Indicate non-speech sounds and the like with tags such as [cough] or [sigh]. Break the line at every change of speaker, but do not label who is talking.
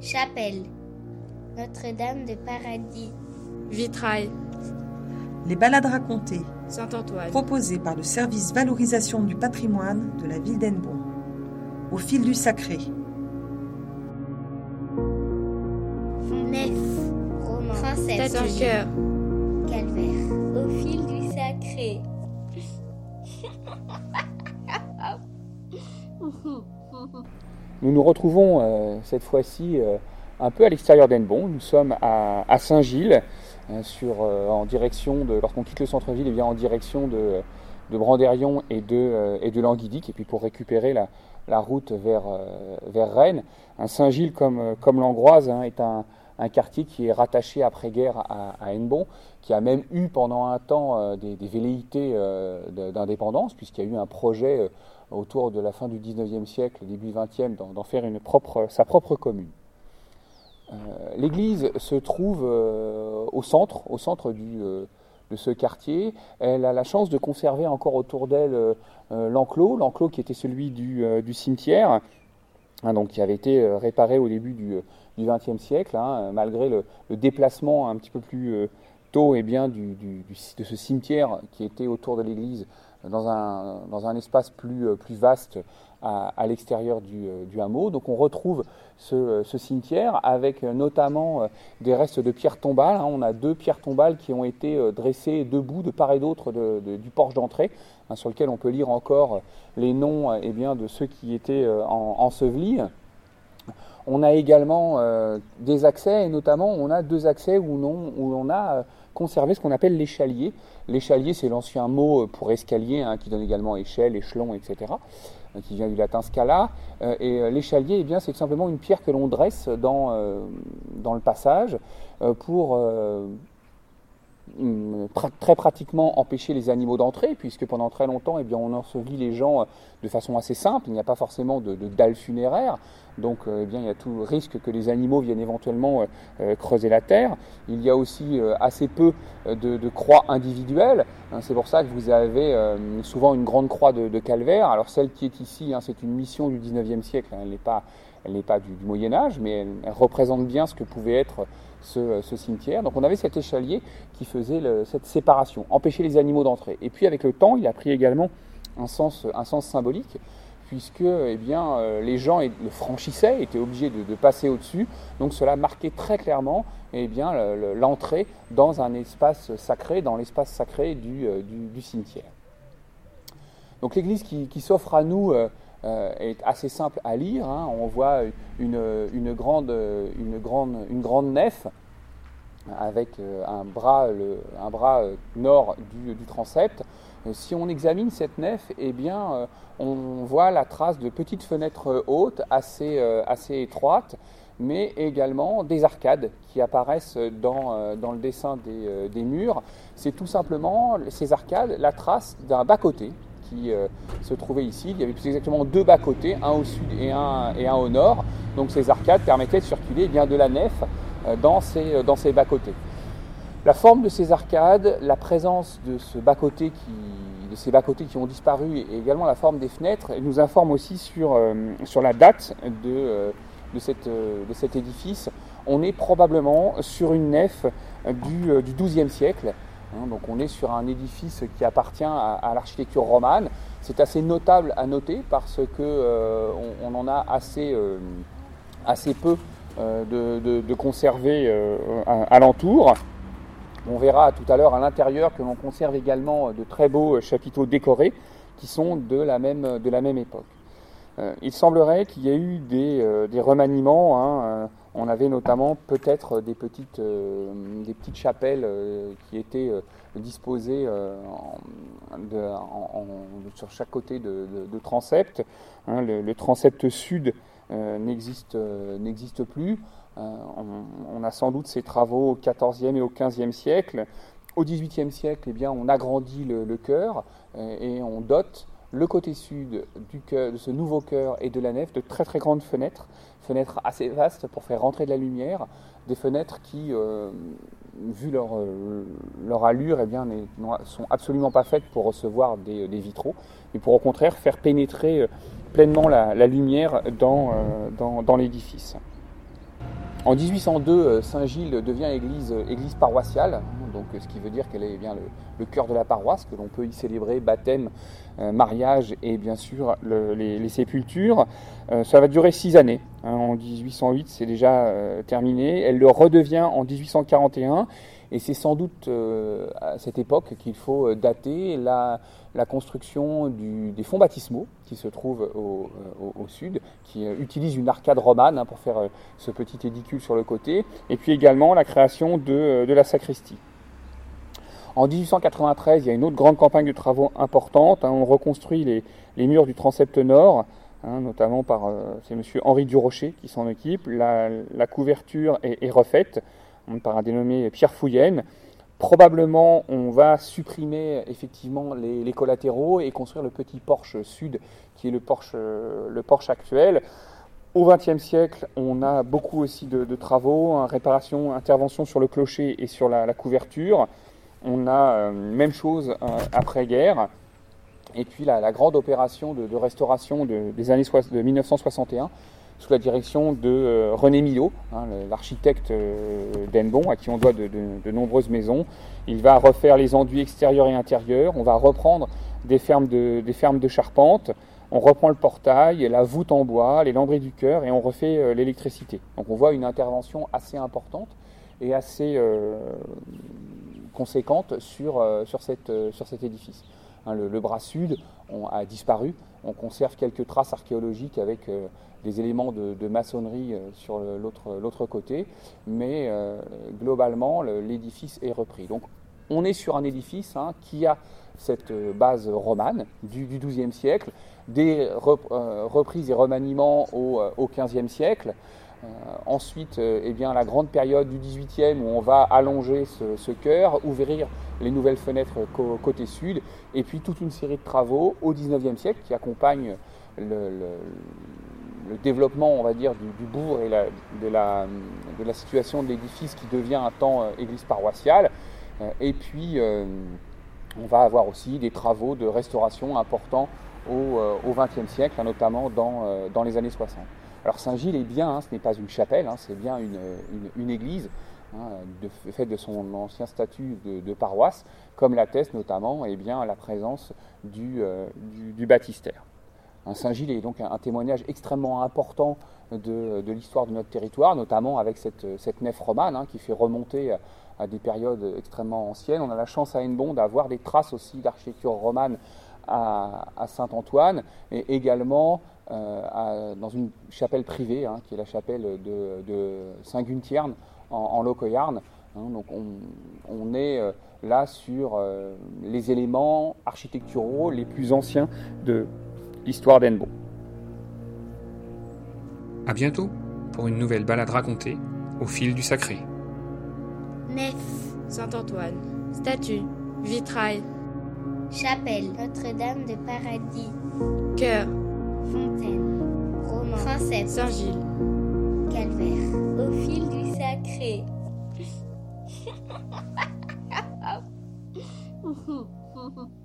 Chapelle. Notre-Dame de Paradis.
Vitrail.
Les balades racontées.
Saint-Antoine.
Proposées par le service valorisation du patrimoine de la ville d'Enbon. Au fil du sacré.
Nef. Romain. Transept.
Statue.
Calvaire. Au fil du sacré. [laughs]
Nous nous retrouvons euh, cette fois-ci euh, un peu à l'extérieur d'Enbon. Nous sommes à, Saint-Gilles, euh, en direction de, lorsqu'on quitte le centre-ville, eh bien en direction de, Brandérion et de, et Languidic, et puis pour récupérer la, route vers, Rennes. Un Saint-Gilles, comme, l'Angroise, hein, est un, quartier qui est rattaché après-guerre à, à Hennebon, qui a même eu pendant un temps des, velléités d'indépendance, puisqu'il y a eu un projet autour de la fin du 19e siècle, début 20e, d'en faire une propre, sa propre commune. Euh, L'église se trouve euh, au centre, au centre du, euh, de ce quartier. Elle a la chance de conserver encore autour d'elle l'enclos, l'enclos qui était celui du, du cimetière, hein, donc qui avait été réparé au début du, XXe siècle, hein, malgré le déplacement un petit peu plus eh de ce cimetière qui était autour de l'église dans un, dans un espace plus, euh, plus vaste à, l'extérieur du, euh, du hameau. Donc on retrouve ce, euh, cimetière avec notamment des restes de pierres tombales. hein. On a deux pierres tombales qui ont été dressées debout de part et d'autre du porche d'entrée, hein, sur lequel on peut lire encore les noms eh bien, de ceux qui étaient en- ensevelis. On a également des accès, et notamment on a deux accès où, non, où on a conservé ce qu'on appelle l'échalier. L'échalier, c'est l'ancien mot euh, pour escalier, hein, qui donne également échelle, échelon, etc., euh, qui vient du latin scala. Euh, et l'échalier, eh c'est simplement une pierre que l'on dresse dans, dans le passage pour très pratiquement empêcher les animaux d'entrer, puisque pendant très longtemps, eh bien, on ensevelit les gens euh, de façon assez simple. Il n'y a pas forcément de, de dalle funéraire, donc euh, eh bien, il y a tout risque que les animaux viennent éventuellement euh, creuser la terre. Il y a aussi assez peu de, croix individuelles. hein. c'est pour ça que vous avez souvent une grande croix de, de calvaire. Alors celle qui est ici, hein, c'est une mission du 19e siècle. hein. Elle n'est pas, elle n'est pas du, Moyen Âge, mais elle, représente bien ce que pouvait être ce, cimetière. Donc on avait cet échalier qui faisait cette séparation, empêcher les animaux d'entrer. Et puis avec le temps, il a pris également un sens, symbolique, puisque eh euh, les gens le franchissaient, étaient obligés de, passer au-dessus. Donc cela marquait très clairement eh l'entrée dans un espace sacré, dans l'espace sacré du, euh, cimetière. Donc l'église qui, s'offre à nous euh, est assez simple à lire. hein. On voit une, grande, une, grande, une grande nef avec euh, un bras, le- un bras euh, nord du, transept. Euh, Si on examine cette nef, eh bien, euh, on voit la trace de petites fenêtres euh, hautes, assez, euh, assez étroites, mais également des arcades qui apparaissent dans, euh, dans le dessin des, euh, des murs. C'est tout simplement ces arcades, la trace d'un bas-côté qui euh, se trouvait ici. Il y avait exactement deux bas-côtés, un au sud et un, et un au nord. Donc ces arcades permettaient de circuler eh bien, de la nef euh, dans ces, dans ces bas-côtés. La forme de ces arcades, la présence de, ce bas-côté qui, de ces bas-côtés qui ont disparu et également la forme des fenêtres nous informe aussi sur, euh, sur la date de, euh, de, cette, euh, de cet édifice. On est probablement sur une nef euh, du, euh, du XIIe siècle. Hein. donc on est sur un édifice qui appartient à, l'architecture romane. C'est assez notable à noter parce que euh, en a assez, euh, peu euh, de, de, de conserver alentour. On verra tout à l'heure à l'intérieur que l'on conserve également de très beaux chapiteaux décorés qui sont de la même, époque. Il semblerait qu'il y ait eu des, remaniements. hein, on avait notamment peut-être des petites, euh, des petites chapelles euh, qui étaient euh, disposées euh, sur chaque côté de, transept. hein. le, transept sud euh, n'existe euh, plus. Euh, on, a sans doute ces travaux au XIVe et au XVe siècle. Au XVIIIe siècle, eh bien, on agrandit le, chœur euh, et on dote le côté sud de ce nouveau chœur et de la nef de très très grandes fenêtres, fenêtres assez vastes pour faire rentrer de la lumière, des fenêtres qui, euh, vu leur, euh, leur allure, eh bien, sont absolument pas faites pour recevoir des, des vitraux, mais pour au contraire faire pénétrer euh, pleinement la, lumière euh, dans l'édifice. En 1802, Saint-Gilles devient église, église paroissiale, donc ce qui veut dire qu'elle est bien le, cœur de la paroisse, que l'on peut y célébrer baptême, mariage et bien sûr les, sépultures. ça va durer six années. Hein. en 1808, c'est déjà terminé. Elle le redevient en 1841 et c'est sans doute euh, à cette époque qu'il faut euh, dater la, construction des fonds baptismaux qui se trouvent au, euh, sud, qui utilisent une arcade romane hein, pour faire ce petit édicule sur le côté, et puis également la création de, la sacristie. En 1893, il y a une autre grande campagne de travaux importante. Hein. on reconstruit les, murs du transept nord, hein, notamment par c'est M. Henri Durocher qui s'en occupe. La, couverture est refaite par un dénommé Pierre Fouillenne. Probablement, on va supprimer effectivement les, collatéraux et construire le petit porche sud qui est le porche, le porche actuel. Au XXe siècle, on a beaucoup aussi de, travaux, hein, réparation, intervention sur le clocher et sur la, couverture. On a euh, même chose euh, après-guerre. Et puis la, grande opération de, restauration des années de 1961 sous la direction de euh, René Millot, hein, l'architecte euh, d'Enbon, à qui on doit de, nombreuses maisons. Il va refaire les enduits extérieurs et intérieurs, on va reprendre des fermes de, charpente, on reprend le portail, la voûte en bois, les lambris du cœur et on refait euh, l'électricité. Donc on voit une intervention assez importante et assez conséquente sur cet édifice. Hein, le, bras sud a disparu, on conserve quelques traces archéologiques avec des éléments de, maçonnerie euh, sur l'autre côté, mais euh, globalement, l'édifice est repris. Donc on est sur un édifice hein, qui a cette euh, base romane du, XIIe siècle, des reprises et remaniements au, XVe siècle. Ensuite, eh bien, la grande période du XVIIIe où on va allonger ce, ce chœur, ouvrir les nouvelles fenêtres côté sud, et puis toute une série de travaux au XIXe siècle qui accompagnent le, développement, on va dire, du, bourg et de, la, situation de l'édifice qui devient un temps euh, église paroissiale. Euh, et puis, euh, on va avoir aussi des travaux de restauration importants au XXe siècle, notamment dans, dans, les années 60. Alors Saint-Gilles est bien, hein, ce n'est pas une chapelle, hein, c'est bien une, église, hein, de son ancien statut de, paroisse, comme l'atteste notamment eh bien, la présence du, du baptistère. Saint-Gilles est donc un, témoignage extrêmement important de, l'histoire de notre territoire, notamment avec cette, nef romane hein, qui fait remonter à, des périodes extrêmement anciennes. On a la chance à Hennebon d'avoir des traces aussi d'architecture romane à, Saint-Antoine et également euh, dans une chapelle privée, hein, qui est la chapelle de, Saint-Guntierne en, en Locoyarn. Hein. donc on, est euh, là sur euh, les éléments architecturaux les plus anciens de, l'histoire d'Enbo.
A bientôt pour une nouvelle balade racontée au fil du sacré.
Nef,
Saint-Antoine, statue, vitrail,
chapelle, Notre-Dame de Paradis,
cœur,
fontaine, roman,
princesse, Saint-Gilles,
calvaire, au fil du sacré. [laughs] [laughs]